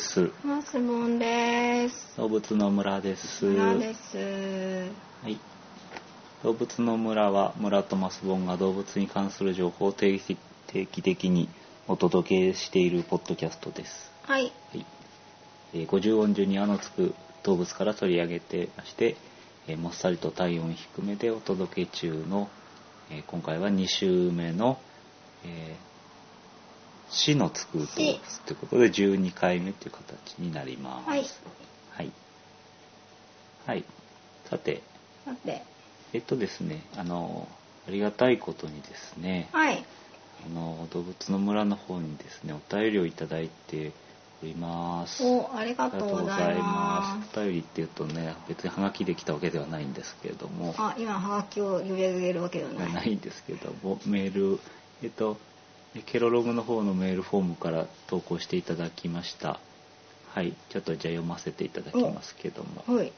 です。マスボンです。動物の村です。村です。はい。動物の村は村とマスボンが動物に関する情報を定期定期的にお届けしているポッドキャストです。はい。はい。えー50音順に「あ」のつく動物から取り上げてまして、えーもっさりと体温低めでお届け中の、えー今回は2週目の「えー死のつく動物」ということで12回目という形になります。はい。はい。はい。さて、さて、えっとですね、あの、ありがたいことにですね、はい。あの、動物の村の方にですね、お便りをいただいております。お、ありがとうございます。お便りっていうとね、別にハガキできたわけではないんですけれども、あ、今ハガキを読み上げるわけではない。ないんですけども、メール、えっと、ケロログの方のメールフォームから投稿していただきました。はい、ちょっとじゃあ読ませていただきますけども、はい。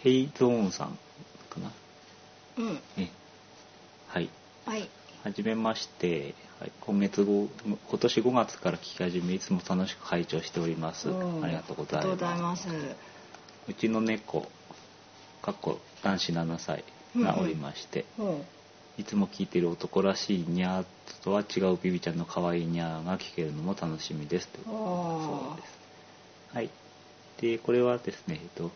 ヘイゾーンさんかな？うん。ね、はい。はい。はじめまして、はい、今月後今年5月から聞き始めいつも楽しく拝聴しておりますうんありがとうございまます。すうちの猫かっこ男子7歳がおりまして、うん。いつも聞いている男らしいニャーとは違うビビちゃんの可愛いニャーが聞けるのも楽しみですと。いうことそうです。はい。でこれはですねえっと、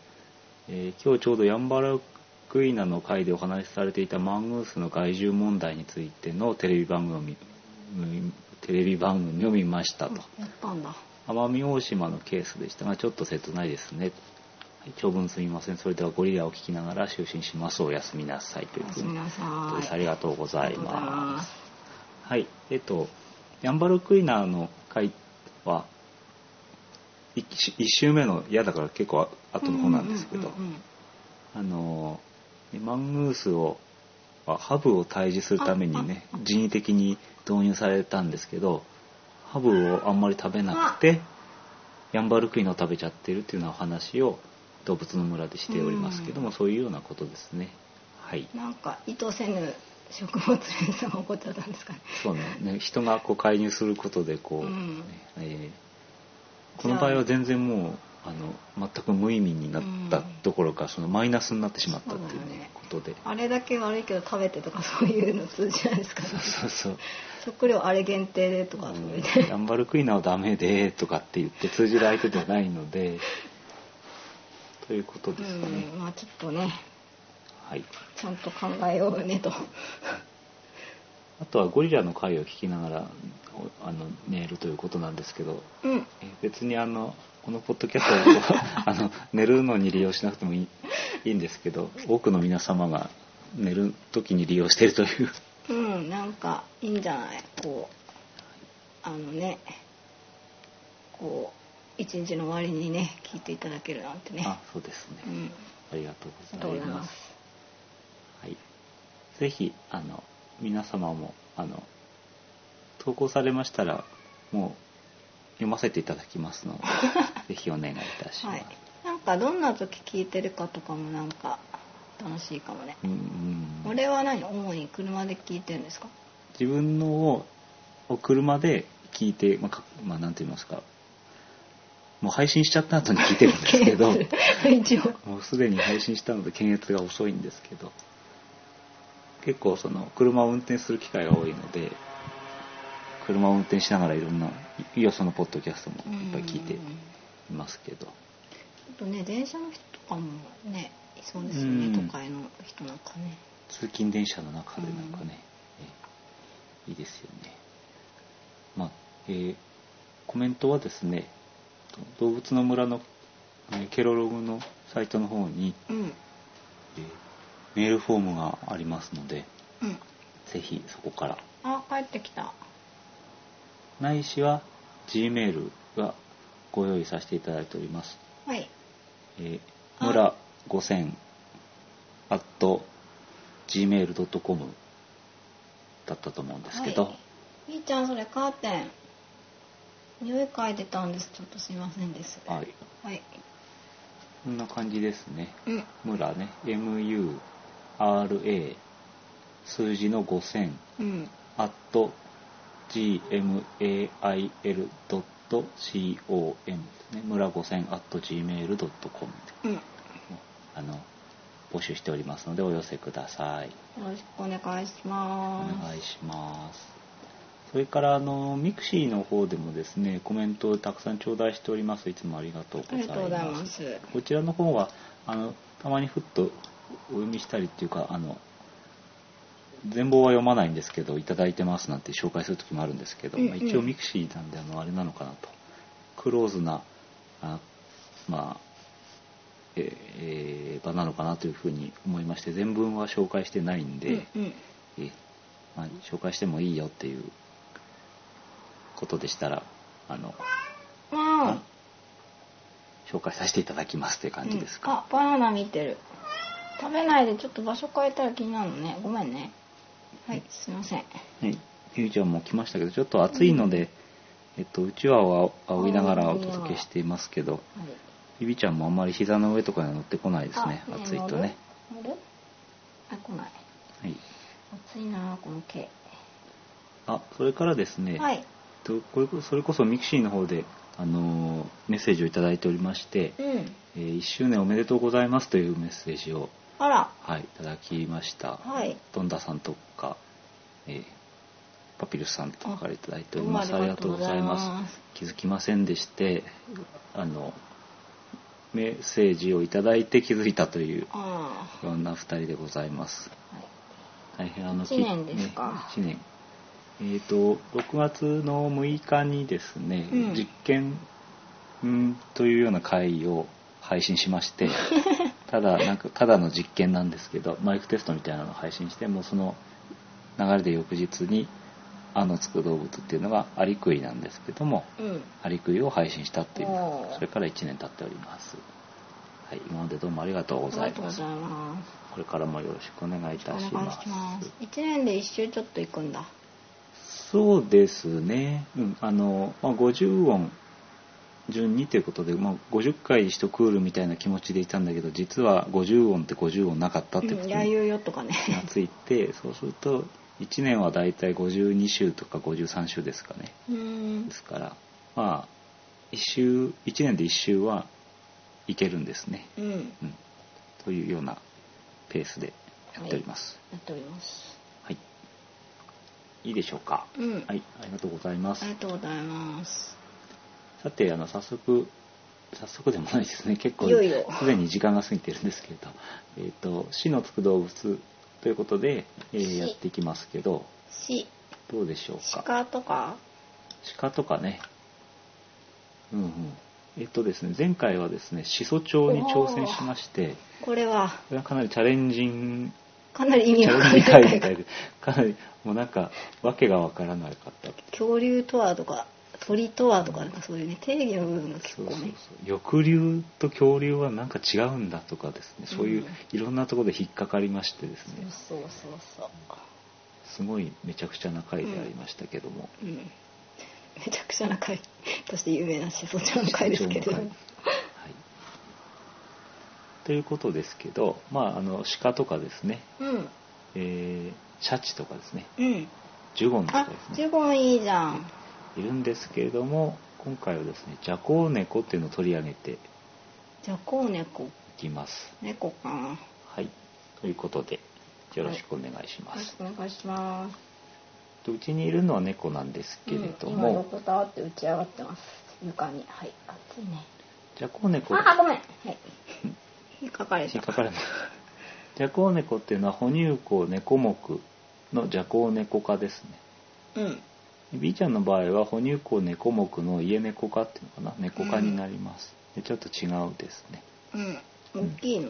えー今日ちょうどヤンバルクイナの回でお話しされていたマングースの害獣問題についてのテレビ番組を見見テレビ番組を見ましたと、やったんだ。奄美大島のケースでしたがちょっと切ないですね、はい、長文すみません。それではゴリラを聞きながら就寝します。おやすみなさいというふうに。ありがとうござい。ありがとうございまます。す。はい。えっとヤンバルクイナの回は 1, 週目の嫌だから結構後の方なんですけど、うんうんうんうん。あのマングースをはハブを退治するためにね人為的に導入されたんですけどハブをあんまり食べなくてヤンバルクイナを食べちゃってるっていうようなお話を動物の村でしておりますけども、うん。そういうようなことですね。はい。なんか意図せぬ食物連鎖が起こっちゃったんですかね。そうね。ね人がこう介入することでこう、うん。ねえーこの場合は全然もうあの全く無意味になったどころか、そのマイナスになってしまったっていうねねことで。あれだけ悪いけど食べてとかそういうの通じないですかね。そうそうそう。食料あれ限定でとかそれで。ヤンバルクイナはダメでとかって言って通じる相手ではないのでということですかね、うん、まあちょっとね、はいちゃんと考えようねと。あとはゴリラの回を聞きながらおあの寝るということなんですけどうん。え別にあのこのポッドキャストを あの寝るのに利用しなくてもいいいいんですけど多くの皆様が寝る時に利用しているといううん、なんかいいんじゃない？こう、あのね、こう、一日の終わりにね、聞いていただけるなんてね。あそうですね、うん。ありがとうございますす。はい、ぜひあの皆様もあの投稿されましたらもう読ませていただきますので ぜひお願いいたします、はい。なんかどんな時聞いてるかとかもなんか楽しいかもね。うんうん俺は何主に車で聞いてるんですか自分のをを車で聞いて、まあかまあ、なんて言いますかもう配信しちゃった後に聞いてるんですけど。もうすでに配信したので検閲が遅いんですけど結構その車を運転する機会が多いので車を運転しながらいろんないよそのポッドキャストもいっぱい聞いていますけど。あとね、電車の人とかもね、いそうですよね、うん。都会の人なんかね。通勤電車の中でなんかね、えいいですよね。まあえーコメントはですね動物の村の、えーケロログのサイトの方に、うん。えーメールフォームがありますのでうん。ぜひそこからあ、帰ってきた。ないしは G メールがご用意させていただいております、はい。えー、あ村5000 at gmail.com だったと思うんですけど、はい、みーちゃんそれカーテン匂い嗅いでたんです。ちょっとすいませんです。はい、はい。こんな感じですね。うん。村ね。MURA 数字の5000うん。at gmail.com 5000.com ですね。村5000 .gmail.com で。うん。あの募集しておりますのでお寄せください。よろしくお願いしおます。願いしますそれからあのミクシーの方でもですねコメントをたくさん頂戴しております。いつもありがとうございまます。すこちらの方はあのたまにふっとお読みしたりっていうかあの全貌は読まないんですけどいただいてますなんて紹介する時もあるんですけど、うんうん。まあ、一応ミクシーなんであのあれなのかなと。クローズなあまあえーえー場なのかなというふうに思いまして全文は紹介してないんで、うんうん。えーまあ、紹介してもいいよっていうことでしたらあのあ紹介させていただきますという感じですか、あバナナ見てる。食べないでちょっと場所変えたら気になるのね。ごめんね。はいすいません。はい、ゆうちゃんも来ましたけどちょっと暑いので、えっと、うちわを仰ぎながらお届けしていますけどはい。ゆびちゃんもあんまり膝の上とかには乗ってこないですね。あ暑いとね。乗るあ来ない。はい、暑いなこの毛。あそれからですね、はいとこれこそれこそミクシーの方で、あのーメッセージをいただいておりまして、うん。えー1周年おめでとうございますというメッセージを、あら。はい、いただきました、はい。ドンダさんとか、えーパピルスさんとかからいただいておりあます。ありがとうございます。気づきませんでしてあのメッセージをいただいて気づいたというあいろんな2人でございます。あ、はい、大変あの一年ですか。1年えっ、と6月の6日にですね、うん。実験んというような回を配信しまして ただなんかただの実験なんですけどマイクテストみたいなのを配信してもうその流れで翌日に「あ」のつく動物っていうのがアリクイなんですけどもうん。アリクイを配信したっていうそれから1年経っております。はい今までどうもありがとうございます。がとうございます。これからもよろしくお願いいたします。します。一年で一周ちょっと行くんだそうですね、うん、あの、まあ、50音順にということで、まあ、50回1クールみたいな気持ちでいたんだけど実は50音って50音なかったってことうん、に気がついてそうすると1年はだいたい52週とか53週ですかね。うーん。ですからまあ1週1年で1週はいけるんですね、うん。うん、というようなペースでやっております。やっております。はい、い、いでしょうか？うん、はい。ありがとうございます。ありがとうございます。さてあの早速早速でもないですね。結構すでに時間が過ぎてるんですけれど「えー、と死のつく動物」ということで、えー死やっていきますけどしどうでしょうか？鹿とか？鹿とかね。うんうん。えっ、とですね前回はですね始祖鳥に挑戦しましてこれは。これはかなりチャレンジンかなり意味わかんないいで かなりもうなんかわけがわからなかった。恐竜とはとか鳥とはとかなんかそういうね定義の部分が結構そうそうそう。ね翼竜と恐竜はなんか違うんだとかですね。そういううんいろんなところで引っかかりましてですね、そうそうそうそう。すごいめちゃくちゃな回でありましたけども、うん。めちゃくちゃな回として有名なしそちゃんの回ですけれどということですけどまああの鹿とかですね、うん。えーシャチとかですね。うん。ジュゴンとかあですジねュゴンいいじゃん。いるんですけれども今回はですねジャコウネコっていうのを取り上げていじゃこう猫きます。猫か。なはい。ということでよろしくお願いしまよろしす、くお願いします。うちにいるのは猫なんですけれどうん、今たわって打ち上がってます。床に。はい。暑いね。ジャコウネコ。あごめん。はい 引っかかれた。引っかかれますジャコウネコっていうのは哺乳綱猫目のジャコウネコ科ですね。うん。B ちゃんの場合は哺乳綱猫目の家猫科っていうのかな？猫科になります、でちょっと違うですね。うん。大きいの？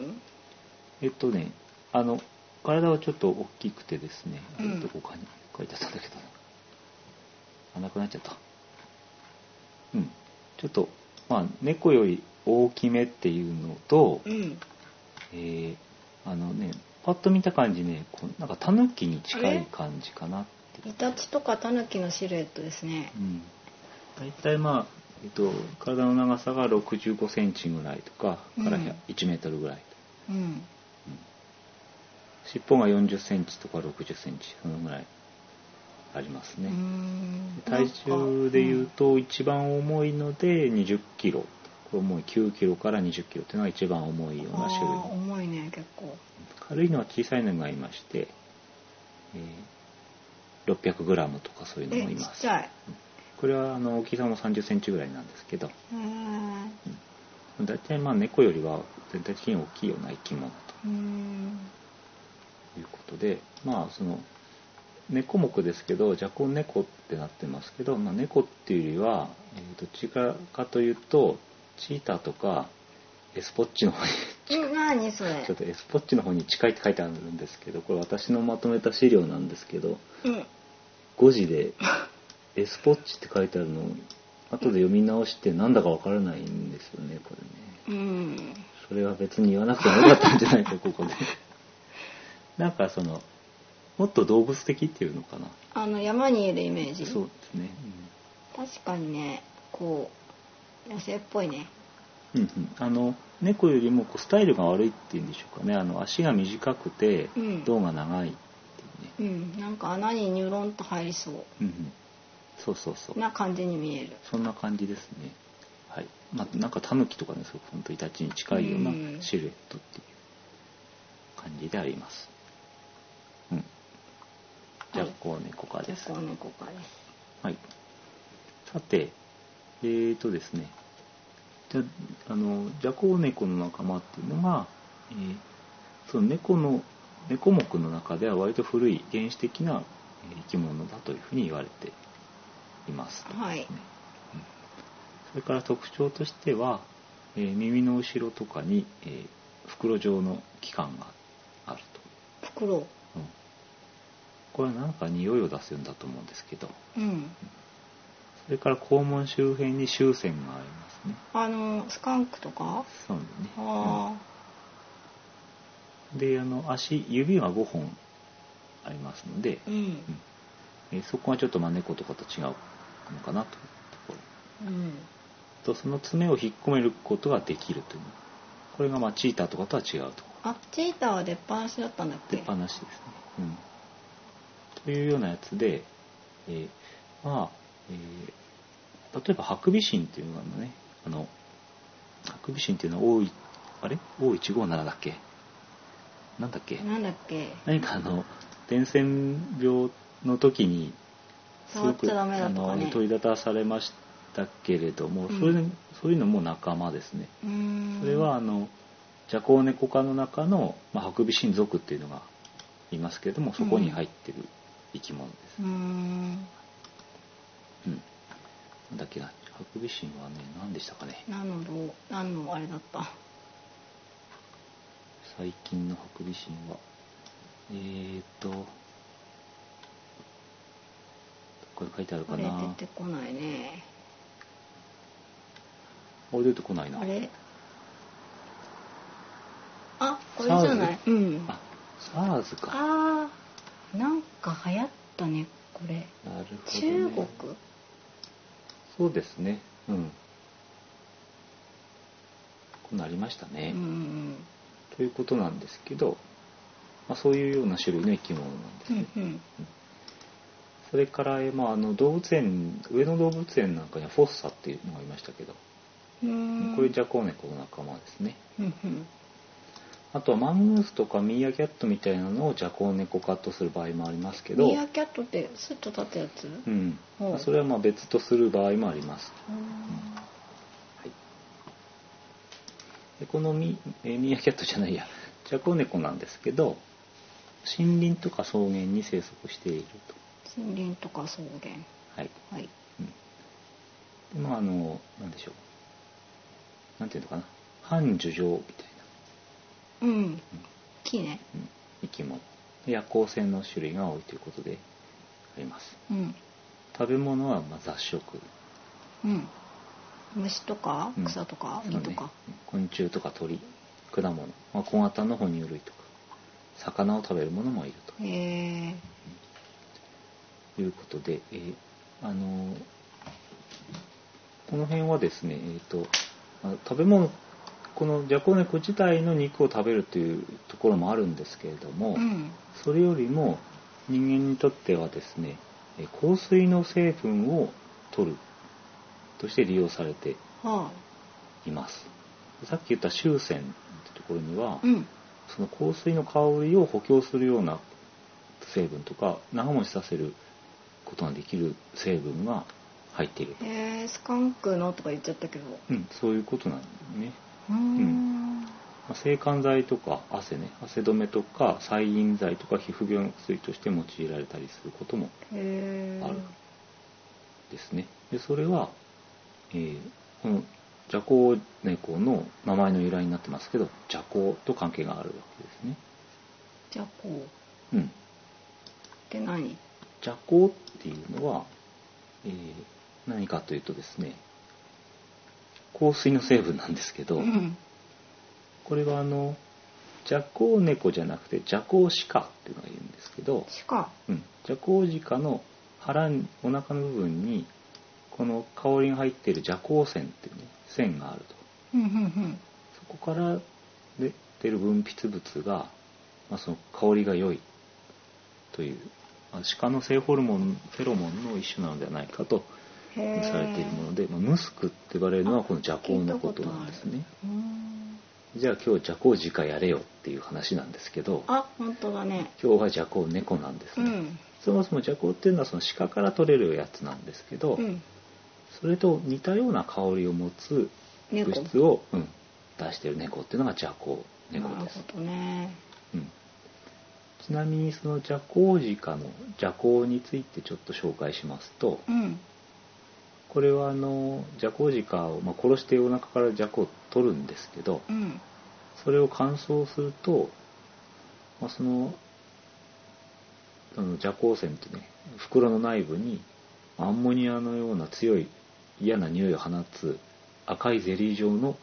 えっとねあの体はちょっと大きくてですね、うん。どこかに書いてあったんだけど。なあなくなっちゃった。うん。ちょっとまあ猫より大きめっていうのと、うん。えーあのねパッと見た感じねこうなんかタヌキに近い感じかなって。イタチとかタヌキのシルエットですね。うん、大体まあ、えっと、体の長さが6 5センチぐらいとかからうん1メートルぐらい、うん。尻尾が4 0センチとか6 0センチそのぐらいありますね。うん。体重でいうと一番重いので2 0キロ重い9キロから2 0キロっていうのが一番重いような種類。重いね結構。軽いのは小さいのがいまして、えー、600グラムとかそういうのもいます。これはあの大きさも3 0センチぐらいなんですけど。大体まあ猫よりは全体的に大きいような生き物うん。ということでまあその猫目ですけどジャコン猫ってなってますけど、まあ、猫っていうよりは、えーどっちかかというとチーターとかエスポッチの方にうん何それ。ちょっとエスポッチの方に近いって書いてあるんですけどこれ私のまとめた資料なんですけどうん。5時で エスポッチって書いてあるのを後で読み直してなんだかわからないんですよねこれね。うん。それは別に言わなくてもよかったんじゃないか ここで。なんかそのもっと動物的っていうのかな。あの山にいるイメージ。そうですね、確かにねこう野生っぽいね。うんうん。うん、あの猫よりもこうスタイルが悪いっていうんでしょうかね。あの足が短くてうん。胴が長いっていうね、うん。なんか穴にニュロンと入りそう。んうん、そうそうそう。うな感じに見える。そんな感じですね。はい。まあなんかタヌキとかねすごく本当イタチに近いようなうん。シルエットっていう感じであります。うん。じゃあはいこう猫科です。猫猫科です。はい。さて、えーとですね、じゃあの、ジャコウネコの仲間っていうのが、えーその猫の、猫目の中では割と古い原始的なえー生き物だというふうに言われています。はい。それから特徴としては、えー耳の後ろとかに、えー袋状の器官があると。袋。うん。これは何か匂いを出すんだと思うんですけど、うん。それから肛門周辺に臭腺がありますね。あのスカンクとか？そうね。あうんで、あの足指は5本ありますのであ、うんえーそこがちょっとまあ猫とかと違うのかなというところ。うんとその爪を引っ込めることができるという。これがまあチーターとかとは違うと。あチーターは出っ放しだったんだっけ？出っ放しですね。うん。というようなやつで、えーまあ、えー例えばハクビシンっていうのがね、あの、ハクビシンっていうのは O1、あれ ?O157 だっけ？なんだっけ？なんだっけ？何かあの、伝染病の時に、すごく、ね。あの、取り立たされましたけれども、うん。それそういうのも仲間ですね。それはあのジャコウネコ科の中の、まあ、ハクビシン属っていうのがいますけれどもそこに入ってる生き物です。うー、ん。うん。なんだっけなハクビシンはね何でしたかね？何のどう何のあれだった？最近のハクビシンはえーとこれ書いてあるあれかな出てこないね。あれ出てこないな。あれ？あこれじゃない？うん。あ SARS か。あーなんか流行ったねこれ。なるほど、ね、中国？そうですね。うん。こんなりましたね、うんうんということなんですけど、まあ、そういうような種類の生き物なんですね。うんうん。それから、えまあ、あの動物園上野動物園なんかにはフォッサっていうのがいましたけど、うーん。これジャコウネコの仲間ですね。うんうんあとはマングースとかミーアキャットみたいなのをジャコウネコ化とする場合もありますけど、ミーアキャットってスッと立ったやつ？うん。それはまあ別とする場合もあります。うーん。はい、でこのミえーミーアキャットじゃないや。ジャコウネコなんですけど森林とか草原に生息していると。森林とか草原。はい。はい。うん、でまああのなんでしょう。なんていうのかな。半樹状みたいうん。木ね。生き物夜行性の種類が多いということであります。うん。食べ物はまあ雑食。うん。虫とかうん。草とかそうね。実とか。昆虫とか鳥果物、まあ、小型の哺乳類とか。魚を食べるものもいるへえということで、えーあのこの辺はですね、えーとまあ食べ物このジャコウネコ自体の肉を食べるというところもあるんですけれども、うん。それよりも人間にとってはですね、え香水の成分を取るとして利用されてはいます。さっき言った臭腺ってところには、うん。その香水の香りを補強するような成分とか長持ちさせることができる成分が入っていると、へえスカンクのとか言っちゃったけど。うん、そういうことなんだね、うーん。まあ制汗剤とか汗ね汗止めとか細菌剤とか皮膚病の薬として用いられたりすることもあるですね。でそれは、えーこのジャコウネコの名前の由来になってますけどジャコウと関係があるわけですね。じゃあこうん。て何？ジャコウっていうのは、えー何かというとですね香水の成分なんですけど、うん。これはあのジャコウネコじゃなくてジャコウシカっていうのがいるんですけど、しかうん、ジャコウジカの腹にお腹の部分にこの香りが入っているジャコウ腺っていうね腺があると。うんうん。そこから出てる分泌物が、まあ、その香りが良いという、まあ、鹿の性ホルモンフェロモンの一種なのではないかとされているもので、まあ、ムスクって呼ばれるのはこのジャコウのことなんですね。じゃあ今日ジャコウジカやれよっていう話なんですけどあ本当だね。今日はジャコウ猫なんですね、うん。そもそもジャコウっていうのはその鹿から取れるやつなんですけど、うん。それと似たような香りを持つ猫。物質を、うん、出してる猫っていうのがジャコウ猫なるですほどね。うん、ちなみにそのジャコウジカのジャコウについてちょっと紹介しますとうんこれはあのジャコウジカを、まあ、殺してお腹からジャコを取るんですけどうん。それを乾燥すると、まあ、そのそのジャコウ腺ってね袋の内部にアンモニアのような強い嫌な匂いを放つ赤いゼリー状の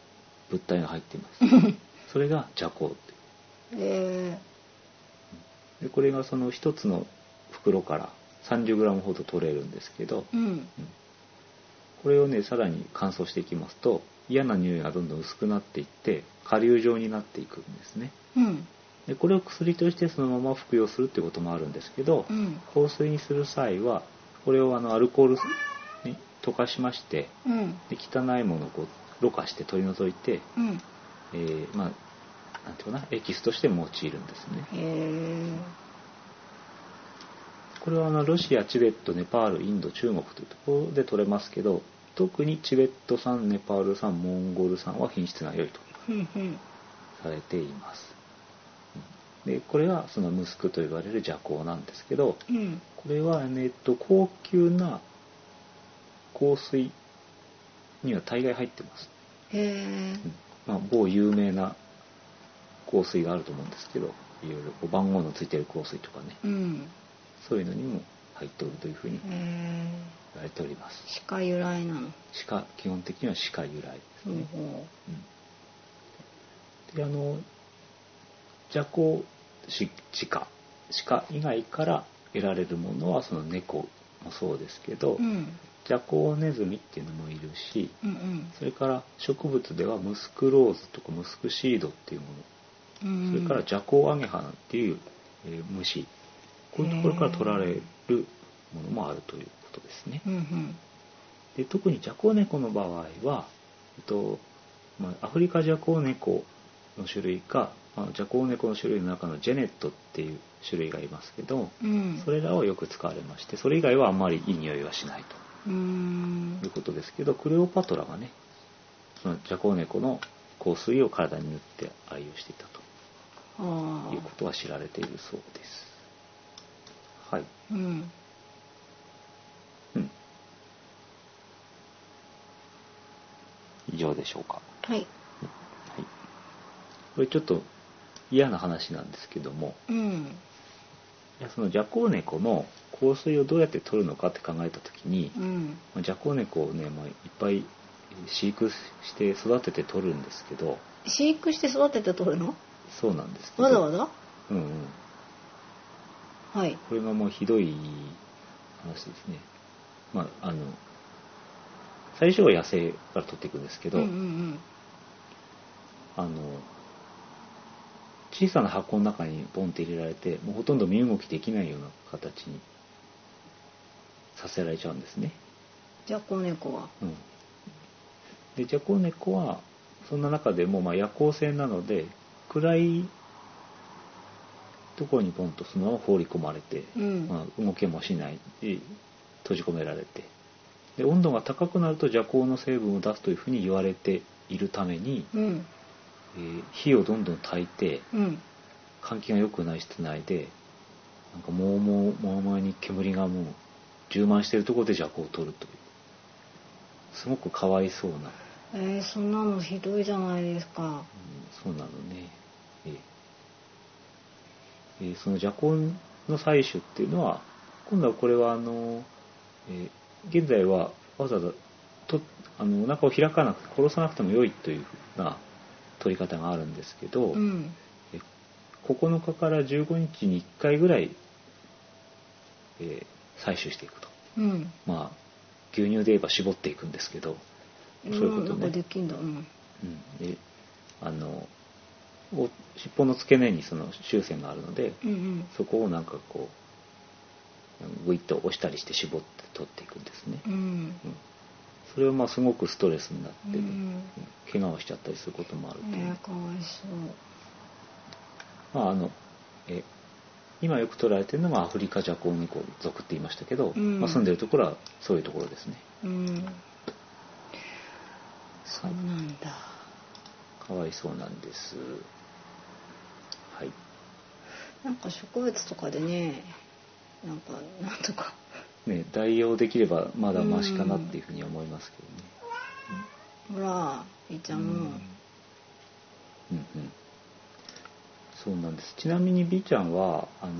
物体が入っています。それがジャコウって。へえでこれがその一つの袋から 30g ほど取れるんですけど、うんこれをねさらに乾燥していきますと嫌な匂いがどんどん薄くなっていって顆粒状になっていくんですね。うん。でこれを薬としてそのまま服用するっていうこともあるんですけど、うん。香水にする際はこれをあのアルコールに溶かしましてうん。で汚いものをこうろ過して取り除いて、うん。えーまあなんていうかなエキスとして用いるんですねこれはあのロシアチベットネパールインド中国というところで取れますけど特にチベット産ネパール産モンゴル産は品質が良いとされています。うんでこれはそのムスクと呼ばれる麝香なんですけどうん。これは、えっと、高級な香水には大概入ってます、へまあ、某有名な香水があると思うんですけどいろいろ番号のついてる香水とかね。うんそういうのにも入っておるというふうに言われております。鹿由来なの？鹿基本的には鹿由来ですね、ほうん。であのジャコシ鹿。鹿以外から得られるものはその猫もそうですけど、ううん。ジャコウネズミっていうのもいるしうんうん。それから植物ではムスクローズとかムスクシードっていうもの。うん。それからジャコウアゲハナっていう、えー虫こういうところから取られるものもあるということですね。う。んうん。で特にジャコウネコの場合は、えっとまあ、アフリカジャコウネコの種類か、まあ、ジャコウネコの種類の中のジェネットっていう種類がいますけどうん。それらをよく使われましてそれ以外はあんまりいい匂いはしないと。いうことですけどクレオパトラがねそのジャコウネコの香水を体に塗って愛用していたとあいうことは知られているそうです。はい。あうんうん。以上でしょうか。はいはい。これちょっと嫌な話なんですけども、うんいやそのジャコウネコの香水をどうやって取るのかって考えた時に、うんまあジャコウネコをね、まあ、いっぱい飼育して育てて取るんですけど、飼育して育てて取るの？そうなんですけど。わざわざ？うんうん。はいこれがもうひどい話ですね。まあ、あの、最初は野生から取っていくんですけど、うんうんあの、小さな箱の中にボンって入れられて、もうほとんど身動きできないような形にさせられちゃうんですね。じゃこ猫は？うん、でジャコウネコはそんな中でもまあ夜行性なので暗いところにポンとそのまま放り込まれて、うん。まあ、動けもしないで閉じ込められて。で温度が高くなると邪光の成分を出すというふうに言われているために、うん。えー火をどんどん焚いてうん。換気が良くない室内でなんかもうもうもうもうに煙がもう充満しているところで邪光を取るという。すごくかわいそうな、えー、そんなのひどいじゃないですか。うんそうなのね、えーえーその邪光の採取っていうのは今度はこれはあの、えー現在はわざわざとあのお腹を開かなくて殺さなくても良いというふうな取り方があるんですけど、うん。え9日から15日に1回ぐらい、えー採取していくと。うん。まあ牛乳で言えば絞っていくんですけどそういうことね、できんだ。うん。うん、であのお尻尾の付け根にその終線があるのでうんうん。そこをなんかこうグイッと押したりして絞って取っていくんですね、うん。うん。それはまあすごくストレスになってね、うんうん。怪我をしちゃったりすることもあるという、ねかわいそう。まああのえ今よく捉えてるのがアフリカジャコウネコ族って言いましたけど、うん。まあ、住んでるところはそういうところですね。うん。そうなんだ。かわいそうなんです。はいなんか植物とかでねなんかなんとか。ね代用できればまだマシかなっていうふうに思いますけどね、ほらいいちゃんも。うん。うんうん。そうなんです。ちなみに B ちゃんはあの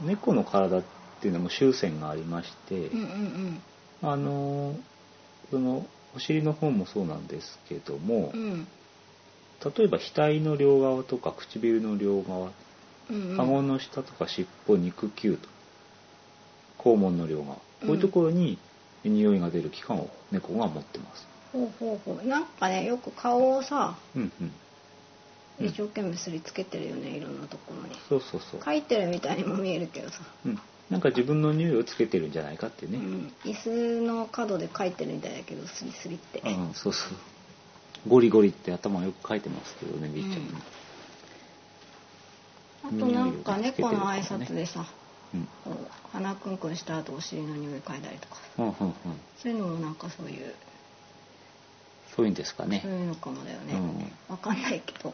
猫の体っていうのも終線がありまして、うんうんあのそのお尻の方もそうなんですけども、うんうん。例えば額の両側とか唇の両側顎の下とか尻尾肉球と肛門の両側。こういうところに匂いが出る器官を猫が持ってます。ほうほうほう。なんかねよく顔をさうんうん。うん一生懸命すりつけてるよねいろんなところに。そうそうそう、書いてるみたいにも見えるけどさ、うん、なんか自分の匂いをつけてるんじゃないかっていうね、うん、椅子の角で書いてるみたいだけどスリスリって、うん、そうそう。ゴリゴリって頭よく書いてますけどね B ちゃん。ね、あとなんか猫の挨拶でさうん。鼻くんくんした後お尻の匂い嗅いだりとか。うんうんうん。そういうのもなんかそういう。そういうんですかね。そういうのかもだよね、うん。わかんないけど。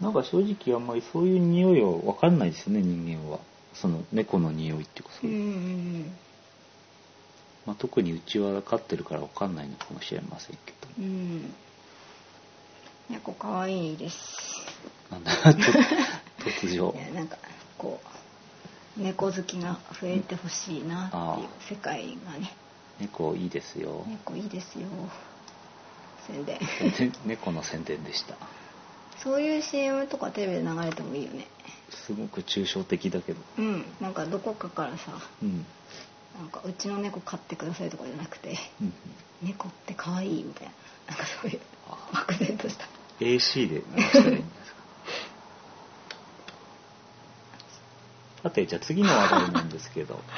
なんか正直あんまりそういう匂いは分かんないですよね人間は。その猫の匂いっていうかそうう、んうんまあ、特にうちは飼ってるから分かんないのかもしれませんけど。うん。うん猫かわいいです。なんだと 突如。いやなんかこう猫好きが増えてほしいなっていうあ世界がね。猫いいですよ。猫いいですよ。宣伝。猫の宣伝でした。そういう CM とかテレビで流れてもいいよね。すごく抽象的だけど。うん。なんかどこかからさうん。なんかうちの猫飼ってくださいとかじゃなくてうん猫って可愛いみたいな。なんかそういうあ漠然とした。AC で流したらいいんですかさてじゃあ次の話題なんですけど。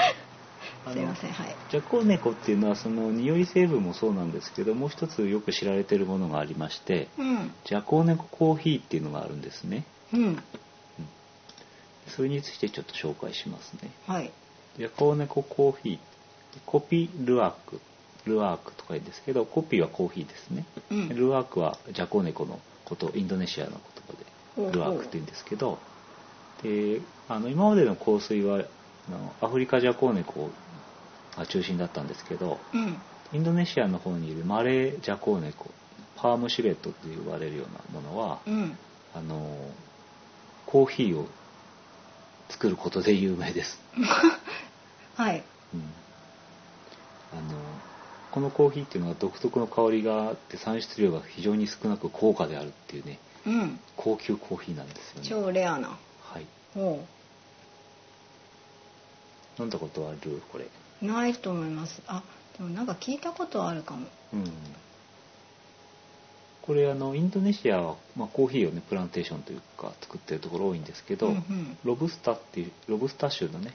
すいませんはい。ジャコウネコっていうのはその匂い成分もそうなんですけどもう一つよく知られてるものがありましてうん。ジャコウネココーヒーっていうのがあるんですね。うん。それについてちょっと紹介しますね。はい。ジャコウネココーヒーコピルアーク。ルアークとか言うんですけどコピーはコーヒーですね。うん。ルアークはジャコウネコのことインドネシアの言葉で。ルアークって言うんですけどであの今までの香水はあのアフリカジャコウネコが中心だったんですけどうん。インドネシアの方にいるマレージャコウネコパームシベットって言われるようなものはうん。あのコーヒーを作ることで有名です、はい。うん、あのこのコーヒーっていうのは独特の香りがあって産出量が非常に少なく高価であるっていうねうん。高級コーヒーなんですよね。超レアな飲んだことある？これ。うないと思います。あでもなんか聞いたことはあるかも。うん。これあのインドネシアは、まあ、コーヒーをねプランテーションというか作ってるところ多いんですけど、うんうん。ロブスタっていうロブスタ種のね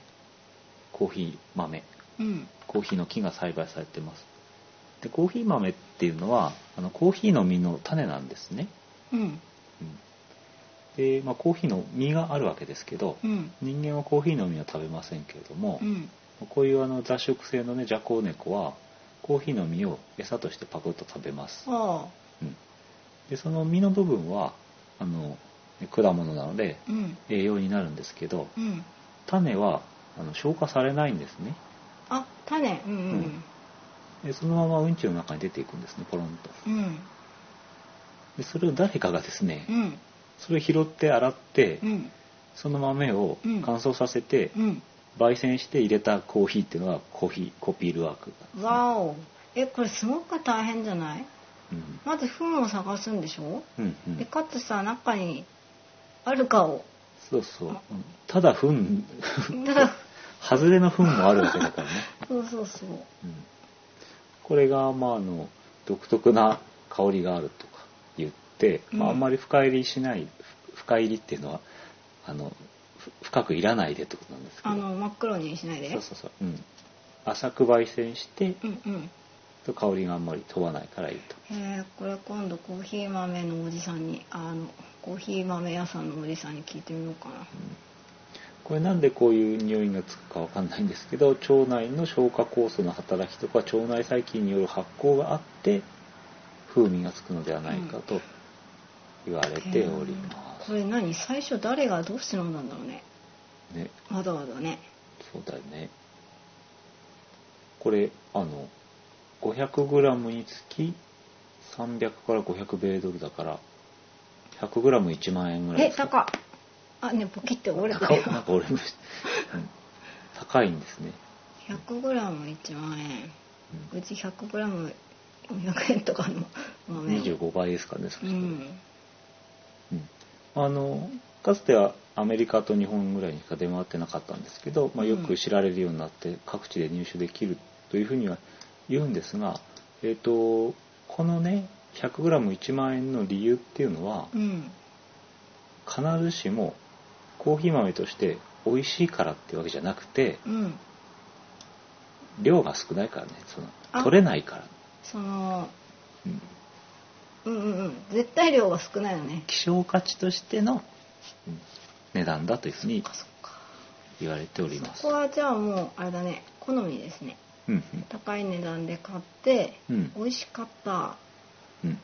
コーヒー豆。うん。コーヒーの木が栽培されてます。でコーヒー豆っていうのはあのコーヒーの実の種なんですね、うん。うんで、まあ、コーヒーの実があるわけですけど、うん。人間はコーヒーの実は食べませんけれども、うん。こういうあの雑食性のねジャコウネコはコーヒーの実を餌としてパクッと食べます、うん、でその実の部分はあの果物なのでうん。栄養になるんですけどうん。種はあの消化されないんですね。あ種。うん。うん。でそのままうんちの中に出ていくんですねポロンと。うん。でそれを誰かがですねうんそれを拾って洗ってうん。その豆をうん。乾燥させてうん。焙煎して入れたコーヒーっていうのがコーヒーコピールワーク。ねわお。えこれすごく大変じゃない？うん。まず糞を探すんでしょ？うんうん。でかつさ中にあるかを。そうそう。うんただ糞ただ。外れの糞もあるわけだからね、そうそうそう。うん。これがまああの独特な香りがあるとかて、まあ、うん。あんまり深入りしないふ深入りっていうのはあのふ深くいらないでってことなんですけど。あの真っ黒にしないで？そうそうそう、うん、浅く焙煎してうんうん。と香りがあんまり飛ばないからいいと。えー、これ今度コーヒー豆のおじさんにあのコーヒー豆屋さんのおじさんに聞いてみようかな。これなんでこういう匂いがつくかわかんないんですけど腸内の消化酵素の働きとか腸内細菌による発酵があって風味がつくのではないかと言われております、これ何？最初誰がどうして飲んだんだろうね。ね。わざわざね。そうだよね。これあの 500g につき300から500米ドルだから 100g1 万円ぐらいえ高っ。あねポキって折れて高るいなんか折れました、うん。高いんですね、100g1 万円。うん。うち 100g400 円とかの豆を。25倍ですかねそしうんあのかつてはアメリカと日本ぐらいにしか出回ってなかったんですけど、まあ、よく知られるようになって各地で入手できるというふうには言うんですが、えー、とこのね 100g1 万円の理由っていうのはうん。必ずしもコーヒー豆として美味しいからっていうわけじゃなくてうん。量が少ないからねそのあ取れないから、そのうんうんうんうん。絶対量が少ないよね。希少価値としての、うん値段だというふうに言われております。ここ。はじゃあもうあれだね。好みですね。うん高い値段で買って、うん。美味しかった。うん。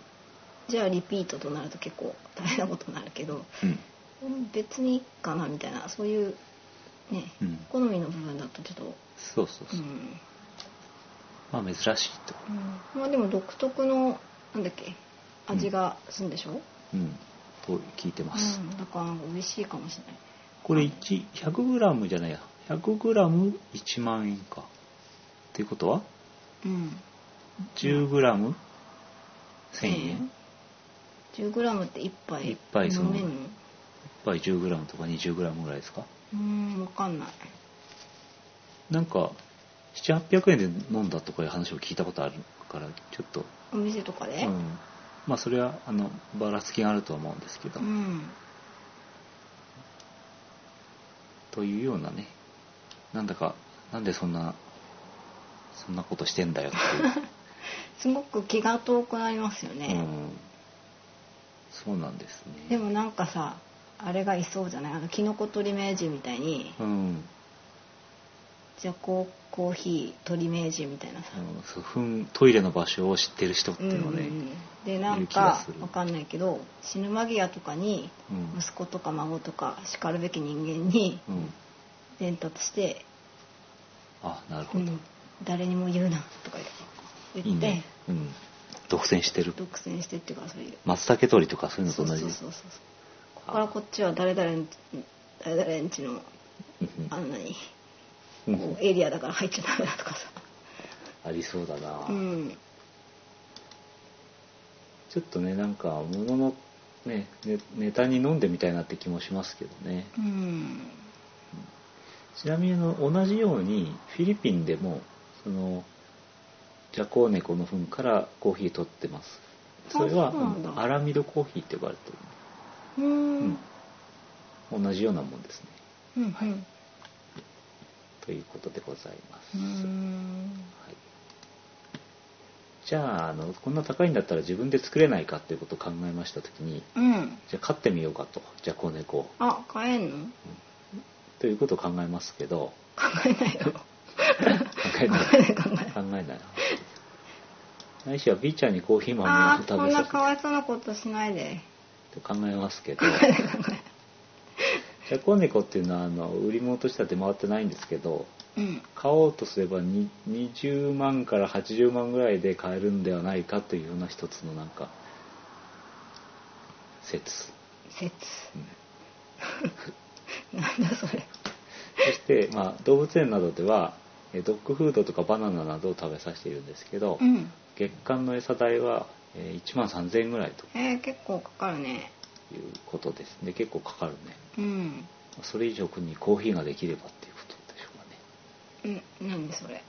じゃあリピートとなると結構大変なことになるけどうんうん。別にいいかなみたいなそういうね、うん。好みの部分だとちょっとそうそうそう、うん、まあ珍しいと、うん、まあでも独特のなんだっけ？味がするんでしょ、うん、と聞いてます、うん、だから美味しいかもしれない。これ 100g じゃないや。100g1 万円か。っていうことは？うん。10g1000 円？10g って1杯一杯その。飲めんの？1杯 10g とか 20g ぐらいですか？うん分かんない。なんか700800円で飲んだとかいう話を聞いたことあるからちょっと、お店とかで？うん、まあそれはあのばらつきがあるとは思うんですけど、うんというようなね。なんだかなんでそんなそんなことしてんだよっていう。すごく気が遠くなりますよね、うん、そうなんですね。でもなんかさあれがいそうじゃない？あのキノコ取り名人みたいに。うん、じゃあこうコーヒー取り名人みたいなさ、うんそうふんトイレの場所を知ってる人っていうのはね、うんうんでなんいる気がかわかんないけど死ぬ間際とかにうん。息子とか孫とかしかるべき人間にうん、伝達して「あなるほど、うん、誰にも言うな」とか言って。いいね、うん、独占してる。独占してっていうかそういう。松茸取りとかそういうのそうと同じ？そうそうそうここからこっちは誰々ん誰々んちのうん。あんなにエリアだから入っちゃダメだとかさ。ありそうだな、うん。ちょっとねなんかもののねネネタに飲んでみたいなって気もしますけどね。うん。ちなみにあの同じようにフィリピンでもそのジャコウネコの糞からコーヒー取ってます。それはアラミドコーヒーって呼ばれてる、うん、同じようなもんですね。うんということでございます。はい、じゃああのこんな高いんだったら自分で作れないかっていうことを考えました時にうん。じゃあ飼ってみようかと。じゃあ子猫を。あ買えんの？ということを考えますけど。考えないよ考えない。考えない。考えない。考えないなないしは B ちゃんにコーヒー豆を食べさせこんなかわいそうなことしないで。て考えますけど じゃこ猫っていうのはあの売り物としては出回ってないんですけどうん。買おうとすればに20万から80万ぐらいで買えるんではないかというような一つのなんか説、説。うん。なんだそれ。そして、まあ、動物園などではえドッグフードとかバナナなどを食べさせているんですけど、うん。月間の餌代はえー1万3000円ぐらいと。えー、結構かかるねいうことです。ね結構かかるね。うん。それ以上にコーヒーができればっていうことでしょうかね。うん。何それ。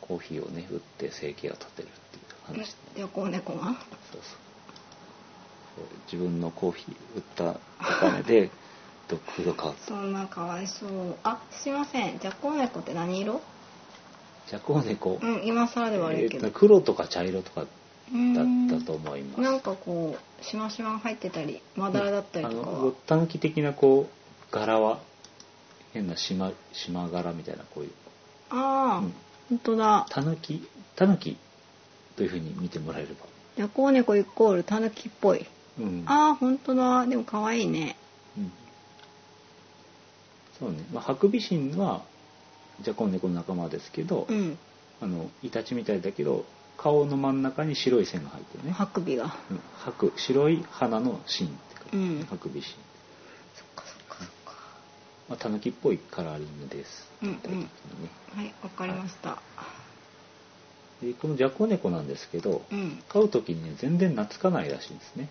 コーヒーをね売って生計を立てるっていう話で、じゃあこう猫が？そうそう。そう。自分のコーヒー売ったお金でドッグフード買う。そんなかわいそう。あすいません。じゃあこう猫って何色？ジャコウネコ、うん今更では悪いけど、えーと黒とか茶色とかだったと思います。なんかこうしましま入ってたりまだらだったりとかは。あのごったぬき的なこう柄は変な島島柄みたいなこういう。ああ、うん。本当だ。たぬきたぬきというふうに見てもらえれば。じゃあこう猫イコールタヌキっぽい。うん。ああ本当だ。でも可愛いね。うん。そうね、まあ、ハクビシンはジャコウネコの仲間ですけど、うん。あのイタチみたいだけど顔の真ん中に白い線が入ってるね。ハクビが。うん。白白い花の芯って書いてあるうん。ハクビシン、そっかそっかそっか。まあ、タヌキっぽいカラーリングです、うんうん。ね。はいわかりました、でこのジャコウネコなんですけどうん。飼う時にね全然懐かないらしいんですね、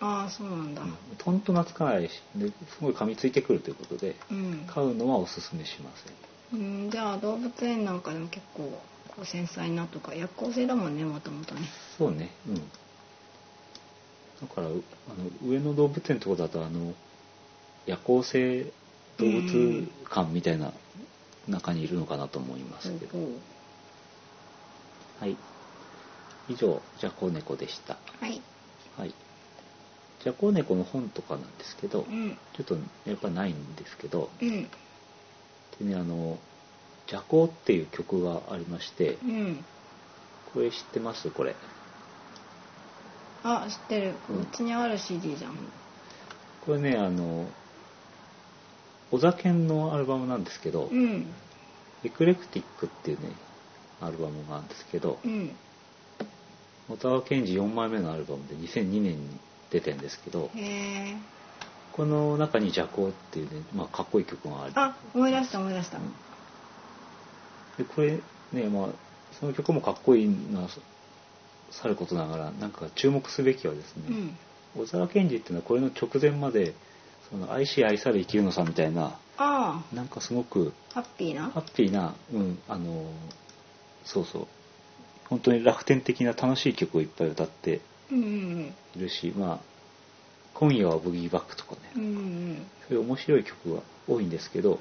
ああそうなんだ。うん、とんと懐かないしですごい噛みついてくるということでうん、飼うのはおすすめしません。うん、じゃあ動物園なんかでも結構こう繊細なとか夜行性だもんねもともとね。そうねうん。だからうあの上野動物園とこだとあの夜行性動物館みたいな中にいるのかなと思いますけど、ほうはい。以上ジャコウネコでした。はい。はい。ジャコウネコの本とかなんですけど、うん。ちょっとやっぱないんですけど。うん。でねあの「ジャコウ」っていう曲がありましてうん。これ知ってます？これ。あ知ってる。うんうちにある CD じゃん。これねあの小田健のアルバムなんですけど、うん。エクレクティックっていうねアルバムがあるんですけどうん。小沢健二4枚目のアルバムで2002年に出てるんですけどこの中に「ジャコウ」っていうね、まあ、かっこいい曲がある。あ思い出した思い出したでこれねまあその曲もかっこいいのはさることながらなんか注目すべきはですね、うん。小沢健二っていうのはこれの直前までその愛し愛され生きるのさみたいなあなんかすごくあハッピーな。ハッピーな、うん、あのそうそう。本当に楽天的な楽しい曲をいっぱい歌ってうんうんいるしまあ「今夜はブギーバック」とかね、うんうん。そういう面白い曲が多いんですけど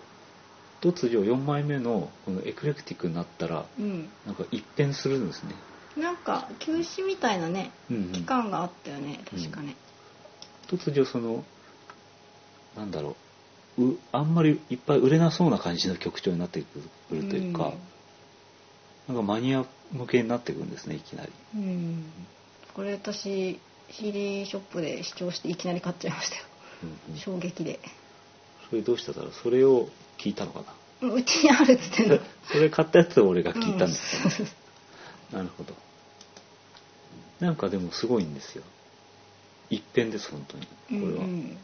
突如4枚目のこのエクレクティックになったらうん。なんか一変するんですね、なんか休止みたいなねうんうん。期間があったよね確かね。突如そのなんだろううあんまりいっぱい売れなそうな感じの曲調になってくるというか、なんかマニア向けになってくるんですねいきなり。うん、うんこれ私 CD ショップで視聴していきなり買っちゃいましたよ。うんうん。衝撃で。それどうしただろう。それを聞いたのかな？うちにあるっつってんの。それ買ったやつを俺が聞いたんですけど、なるほど。なんかでもすごいんですよ。一変です本当に。これは、うんうん。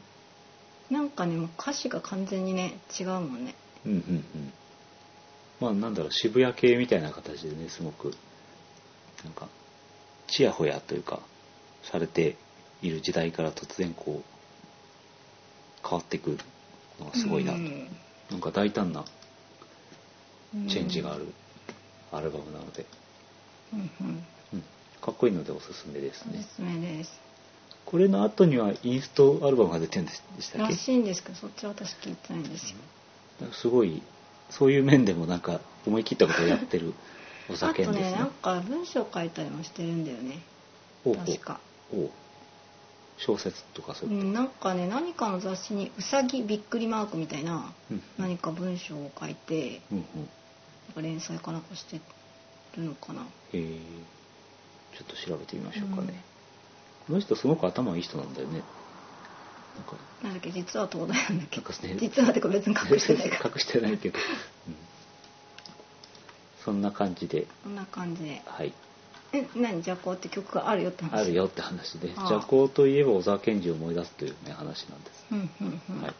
なんかねもう歌詞が完全にね違うもんね。うんうんうん。まあなんだろう渋谷系みたいな形でねすごくなんかちやほやというかされている時代から突然こう変わってくるのがすごいなと、うんなんか大胆なうん。チェンジがあるアルバムなので、うんうん。うん、かっこいいのでおすすめですね。おすすめです。これの後にはインストアルバムが出てるんでしたっけ？らしいんですけどそっちは私聞いてないんですよ。すごいそういう面でもなんか思い切ったことをやってる おあ酒ですね。とねなんか文章書いたりもしてるんだよね。確か。おう小説とかそうういうなんかね何かの雑誌にうさぎびっくりマークみたいなと、うん。何か文章を書いてうんうん。連載かなんかしてるのかな。え。ー、ちょっと調べてみましょうかね、この人すごく頭いい人なんだよね。なんか。なんだっけ実は東大なんだっけ。なね。実はってか別に隠してない 隠してないけど、うん。そんな感じで。こんな感じで。はいえ何じゃって曲があるよって話？あるよって話でああ。邪行といえば小沢健二を思い出すというね話なんです、うんうんうん、はい。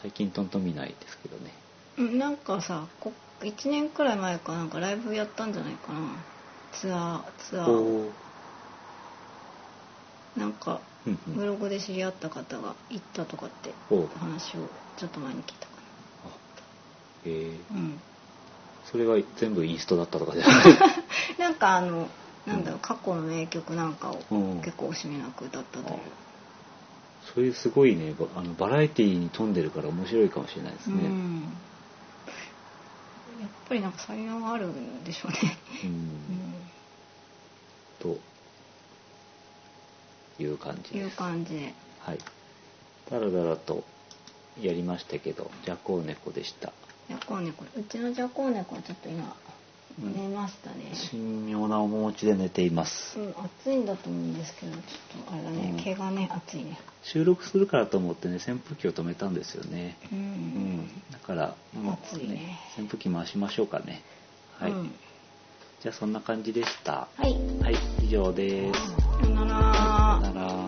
最近とんと見ないですけどね。うんなんかさこ1年くらい前かなんかライブやったんじゃないかな。ツアーツアーなんかブログで知り合った方が行ったとかって話をちょっと前に聞いたかあえー。なうんそれが全部インストだったとかじゃない？なんかあのなんだろう過去の名曲なんかをうん。結構惜しみなく歌ったという。そういうすごいね。ばあのバラエティーに富んでるから面白いかもしれないですね、うん。やっぱりなんか才能があるんでしょうね。うん。うん。という感じいうです感じで。はい。だらだらとやりましたけどジャコウネコでしたジャコウネコうちのジャコウネコはちょっと今うん。寝ましたね、神妙な面持ちで寝ています。うん、暑いんだと思うんですけどちょっとあれだね、うん。毛がね暑いね。収録するからと思ってね扇風機を止めたんですよね。うん、うん。だからもう暑いね。扇風機回しましょうかね。はい、うん。じゃあそんな感じでした。はい。はい以上です。さよなら